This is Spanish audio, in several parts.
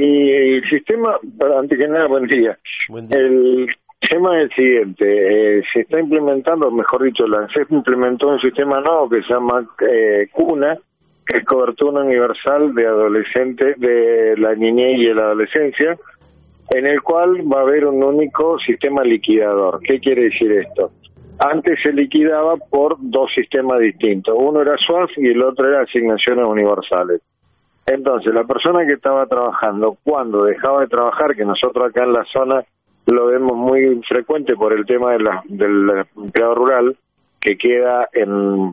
el, sistema, antes que nada, buen día. El tema es el siguiente, eh, se está implementando, mejor dicho, la ANSES implementó un sistema nuevo que se llama eh, CUNA, que es cobertura universal de adolescentes, de la niñez y la adolescencia, en el cual va a haber un único sistema liquidador. ¿Qué quiere decir esto? Antes se liquidaba por dos sistemas distintos. Uno era SWAF y el otro era asignaciones universales. Entonces, la persona que estaba trabajando, cuando dejaba de trabajar, que nosotros acá en la zona lo vemos muy frecuente por el tema de la, del empleado rural, que queda en,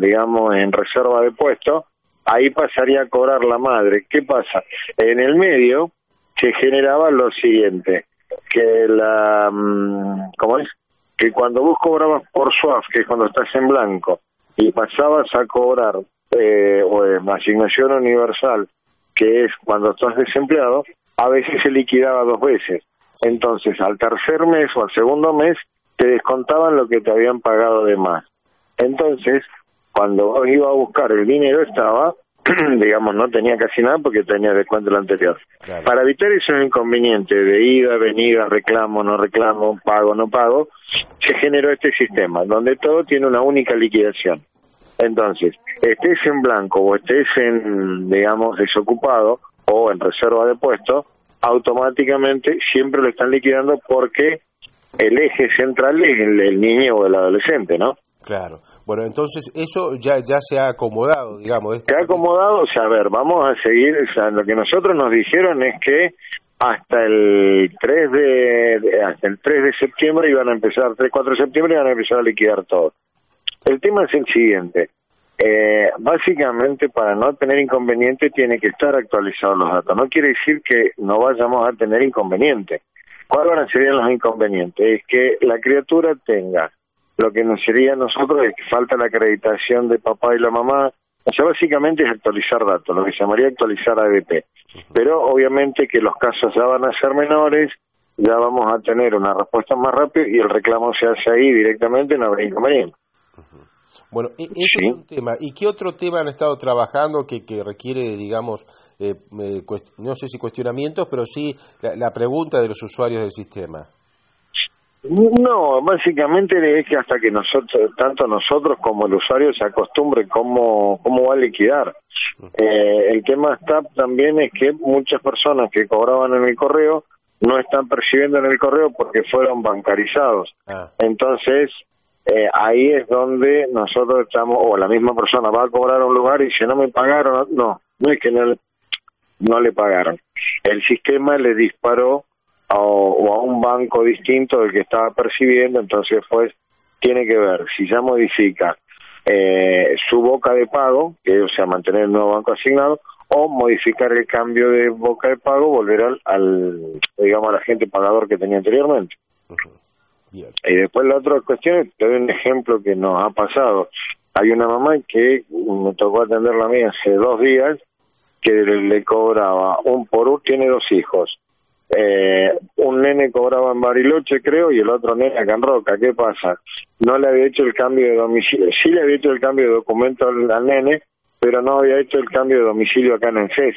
digamos, en reserva de puesto, ahí pasaría a cobrar la madre. ¿Qué pasa? En el medio se generaba lo siguiente, que la, mm, ¿cómo es? Que cuando vos cobrabas por SWAF, que es cuando estás en blanco, y pasabas a cobrar eh, o asignación universal, que es cuando estás desempleado, a veces se liquidaba dos veces. Entonces, al tercer mes o al segundo mes, te descontaban lo que te habían pagado de más. Entonces, cuando vos ibas a buscar el dinero estaba, digamos, no tenía casi nada porque tenía descuento el anterior. Para evitar esos inconvenientes de ida, venida, reclamo, no reclamo, pago, no pago, se generó este sistema donde todo tiene una única liquidación. Entonces, estés en blanco o estés en, digamos, desocupado o en reserva de puesto, automáticamente siempre lo están liquidando porque el eje central es el, niño o el adolescente, ¿no? Claro. Bueno, entonces eso ya ya se ha acomodado, digamos. Se ha acomodado, o sea, a ver, vamos a seguir, o sea, lo que nosotros nos dijeron es que hasta el 3 de, hasta el 3 de septiembre iban a empezar, 3 4 de septiembre iban a empezar a liquidar todo. El tema es el siguiente. Eh, básicamente, para no tener inconveniente, tiene que estar actualizados los datos. No quiere decir que no vayamos a tener inconveniente. ¿Cuáles serían los inconvenientes? Es que la criatura tenga lo que nos sería a nosotros es que falta la acreditación de papá y la mamá. O sea, básicamente es actualizar datos, lo que se llamaría actualizar ADP. Pero obviamente que los casos ya van a ser menores, ya vamos a tener una respuesta más rápida y el reclamo se hace ahí directamente, no habrá inconveniente. Bueno, e-, ese es un tema. ¿Y qué otro tema han estado trabajando que, que requiere, digamos, eh, no sé si cuestionamientos, pero sí la, pregunta de los usuarios del sistema? No, básicamente es que hasta que nosotros, tanto nosotros como el usuario se acostumbre cómo, cómo va a liquidar. Eh, el tema está también es que muchas personas que cobraban en el correo no están percibiendo en el correo porque fueron bancarizados. Ah. Entonces, eh, ahí es donde nosotros estamos, o la misma persona va a cobrar un lugar y si no me pagaron, no, no es que no, no le pagaron. El sistema le disparó a, o a un banco distinto del que estaba percibiendo, entonces pues tiene que ver si ya modifica eh, su boca de pago, que o sea mantener el nuevo banco asignado, o modificar el cambio de boca de pago, volver al, al digamos, al agente pagador que tenía anteriormente. Y después la otra cuestión, te doy un ejemplo que nos ha pasado. Hay una mamá que me tocó atender la mía hace dos días, que le, cobraba un por un, tiene dos hijos. Eh, un nene cobraba en Bariloche, creo, y el otro nene acá en Roca. ¿Qué pasa? No le había hecho el cambio de domicilio. Sí le había hecho el cambio de documento al, nene, pero no había hecho el cambio de domicilio acá en el CES.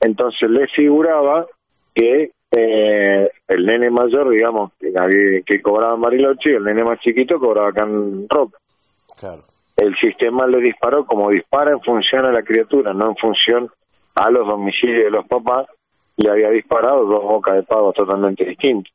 Entonces le figuraba que eh, el nene mayor, digamos, que, que cobraba en Bariloche y el nene más chiquito cobraba acá en Rock. El sistema le disparó como dispara en función a la criatura, no en función a los domicilios de los papás, le había disparado dos bocas de pago totalmente distintas.